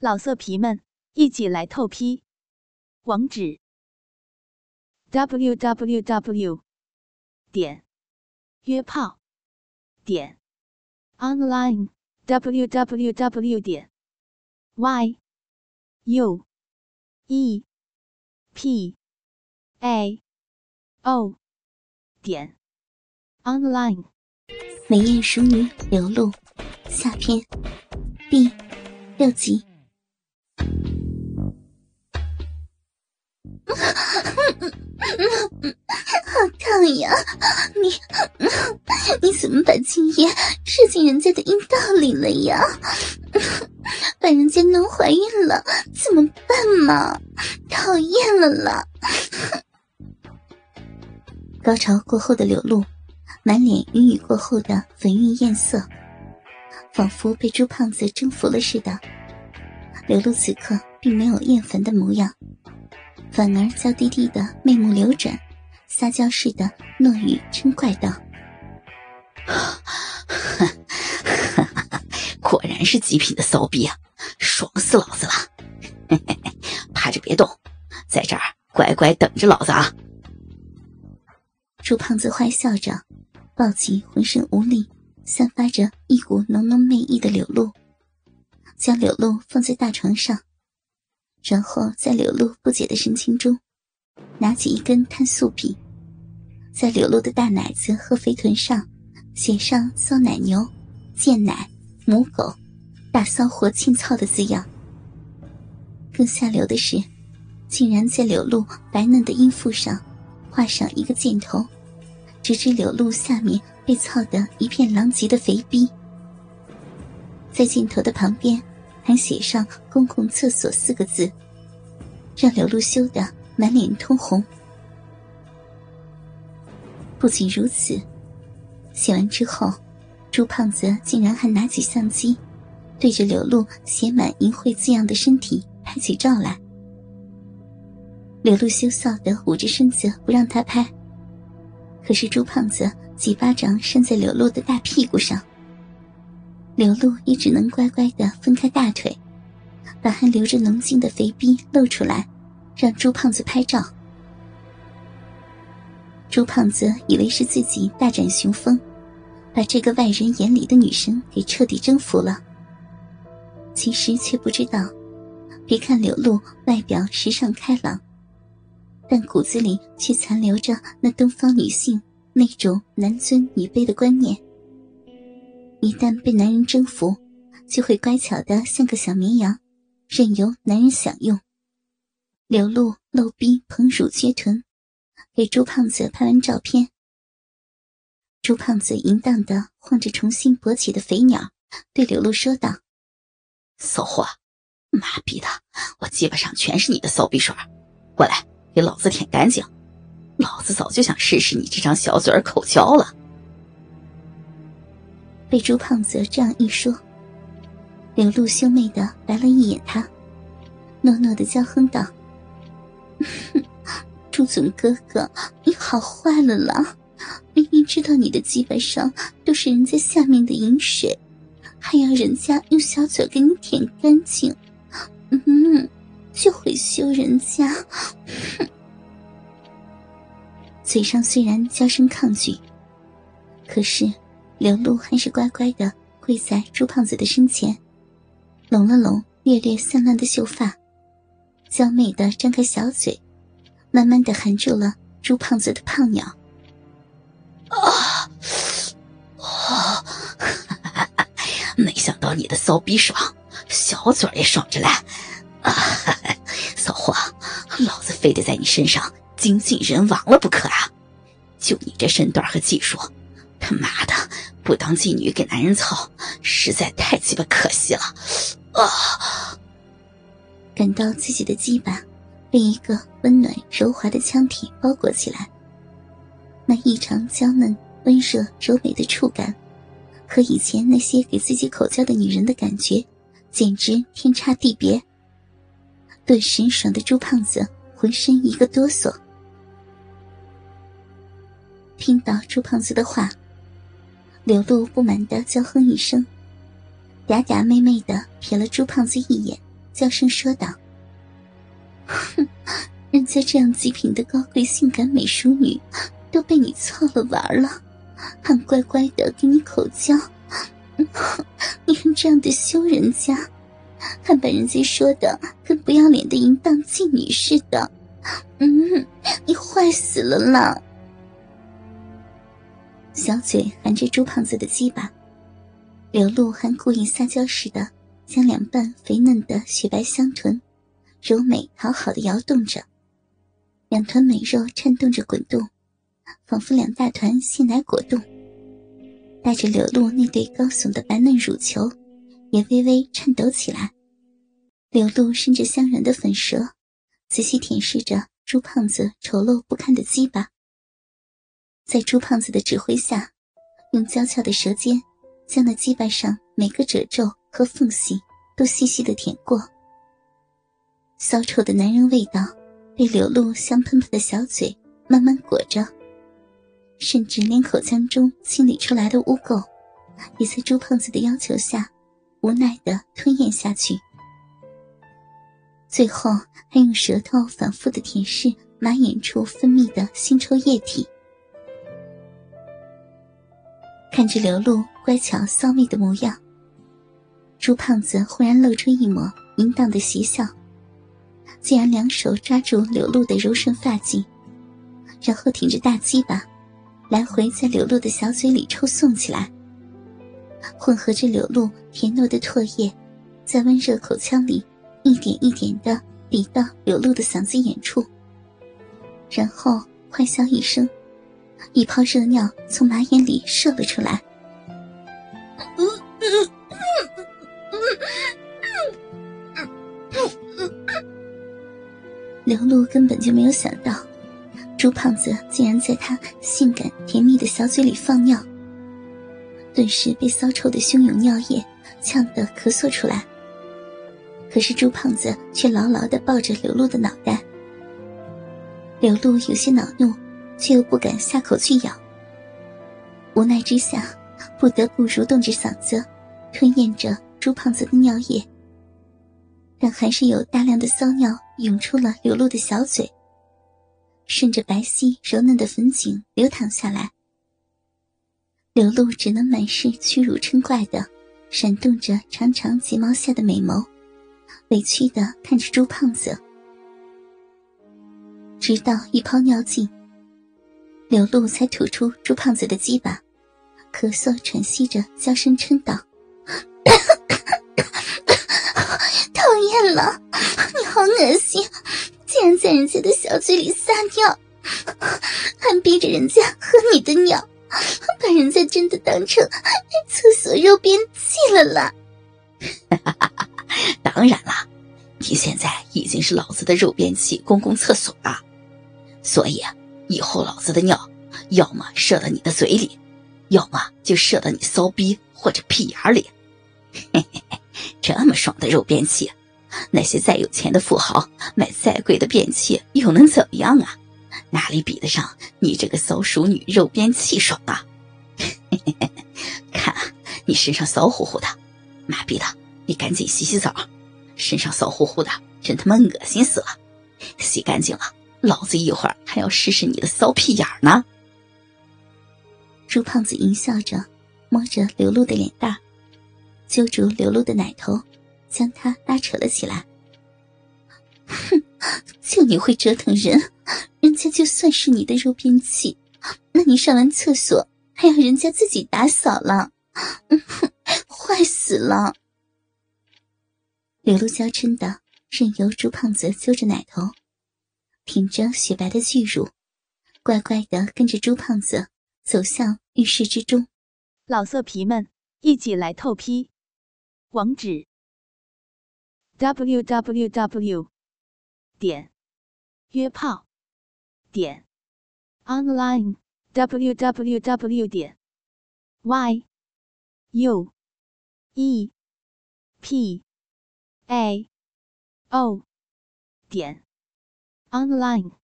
老色皮们，一起来透批！网址：w w w 点约炮点 online w w w 点 y u e p a o 点 online。美艳熟女流露下篇第六集。好烫呀！你你怎么把精液射进人家的阴道里了呀？把人家弄怀孕了怎么办嘛？讨厌了啦！高潮过后的柳露，满脸云雨过后的粉晕艳色，仿佛被朱胖子征服了似的。柳露此刻并没有厌烦的模样。反而娇滴滴的眉目流转，撒娇似的诺语嗔怪道：“ 果然是极品的骚逼啊，爽死老子了！趴着别动，在这儿乖乖等着老子啊！”朱胖子坏笑着，抱起浑身无力、散发着一股浓浓媚意的柳露，将柳露放在大床上。然后在柳露不解的神情中，拿起一根碳素笔，在柳露的大奶子和肥臀上写上“骚奶牛”“贱奶”“母狗”“大骚货欠操”的字样。更下流的是，竟然在柳露白嫩的阴腹上画上一个箭头，直指柳露下面被操得一片狼藉的肥逼。在箭头的旁边。还写上“公共厕所”四个字，让柳露羞得满脸通红。不仅如此，写完之后，朱胖子竟然还拿起相机，对着柳露写满淫秽字样的身体拍起照来。柳露羞臊的捂着身子不让他拍，可是朱胖子几巴掌扇在柳露的大屁股上。刘露也只能乖乖的分开大腿，把还留着浓精的肥逼露出来，让朱胖子拍照。朱胖子以为是自己大展雄风，把这个外人眼里的女神给彻底征服了。其实却不知道，别看刘露外表时尚开朗，但骨子里却残留着那东方女性那种男尊女卑的观念。一旦被男人征服，就会乖巧的像个小绵羊，任由男人享用。流露露逼捧乳撅臀，给朱胖子拍完照片。朱胖子淫荡的晃着重新勃起的肥鸟，对柳露说道：“骚货，妈逼的，我鸡巴上全是你的骚逼水，过来给老子舔干净！老子早就想试试你这张小嘴儿口交了。”被朱胖子这样一说，柳露羞媚的白了一眼他，诺诺的娇哼道：“朱总哥哥，你好坏了啦！明明知道你的鸡巴上都是人家下面的饮水，还要人家用小嘴给你舔干净，嗯，就会羞人家。嘴上虽然娇声抗拒，可是。”刘露还是乖乖的跪在朱胖子的身前，拢了拢略略散乱的秀发，娇媚的张开小嘴，慢慢的含住了朱胖子的胖鸟。啊！啊！没想到你的骚逼爽，小嘴也爽着嘞！啊！骚货，老子非得在你身上精尽人亡了不可啊！就你这身段和技术！他妈的，不当妓女给男人操，实在太鸡巴可惜了！啊！感到自己的鸡巴被一个温暖柔滑的腔体包裹起来，那异常娇嫩、温热、柔美的触感，和以前那些给自己口交的女人的感觉，简直天差地别。顿时爽的朱胖子浑身一个哆嗦。听到朱胖子的话。柳露不满的娇哼一声，嗲嗲媚媚的瞥了朱胖子一眼，娇声说道：“哼，人家这样极品的高贵性感美淑女，都被你操了玩了，还乖乖的给你口交，你还这样的羞人家，还把人家说的跟不要脸的淫荡妓女似的，嗯，你坏死了啦！”小嘴含着朱胖子的鸡巴，刘露还故意撒娇似的将两瓣肥嫩的雪白香臀柔美讨好的摇动着，两团美肉颤动着滚动，仿佛两大团鲜奶果冻，带着柳露那对高耸的白嫩乳球也微微颤抖起来。柳露伸着香软的粉舌，仔细舔舐着朱胖子丑陋不堪的鸡巴。在朱胖子的指挥下，用娇俏的舌尖将那鸡巴上每个褶皱和缝隙都细细的舔过。骚臭的男人味道被柳露香喷喷的小嘴慢慢裹着，甚至连口腔中清理出来的污垢，也在朱胖子的要求下无奈的吞咽下去。最后还用舌头反复的舔舐马眼处分泌的腥臭液体。看着刘露乖巧骚媚的模样，朱胖子忽然露出一抹淫荡的邪笑，竟然两手抓住刘露的柔顺发髻，然后挺着大鸡巴，来回在刘露的小嘴里抽送起来，混合着刘露甜糯的唾液，在温热口腔里一点一点的抵到刘露的嗓子眼处，然后坏笑一声。一泡热尿从马眼里射了出来。刘露根本就没有想到，朱胖子竟然在他性感甜蜜的小嘴里放尿，顿时被骚臭的汹涌尿液呛得咳嗽出来。可是朱胖子却牢牢的抱着刘露的脑袋。刘露有些恼怒。却又不敢下口去咬，无奈之下，不得不蠕动着嗓子，吞咽着朱胖子的尿液。但还是有大量的骚尿涌出了刘露的小嘴，顺着白皙柔嫩的粉颈流淌下来。刘露只能满是屈辱嗔怪的，闪动着长长睫毛下的美眸，委屈的看着朱胖子，直到一泡尿尽。刘露才吐出朱胖子的鸡巴，咳嗽喘息着，娇声嗔道：“讨厌了，你好恶心！竟然在人家的小嘴里撒尿，还逼着人家喝你的尿，把人家真的当成厕所肉便器了啦！” 当然了，你现在已经是老子的肉便器公共厕所了，所以。以后老子的尿，要么射到你的嘴里，要么就射到你骚逼或者屁眼里。嘿嘿嘿，这么爽的肉便器，那些再有钱的富豪买再贵的便器又能怎么样啊？哪里比得上你这个骚熟女肉便器爽啊？嘿嘿嘿，看啊你身上骚乎乎的，妈逼的，你赶紧洗洗澡，身上骚乎乎的，真他妈恶心死了，洗干净了。老子一会儿还要试试你的骚屁眼呢！朱胖子淫笑着，摸着刘露的脸蛋，揪住刘露的奶头，将她拉扯了起来。哼，就你会折腾人，人家就算是你的肉便器，那你上完厕所还要人家自己打扫了，哼，坏死了！刘露娇嗔的，任由朱胖子揪着奶头。挺着雪白的巨乳，乖乖的跟着朱胖子走向浴室之中。老色皮们，一起来透批！网址：w w w 点约炮点 online w w w 点 y u e p a o 点。Online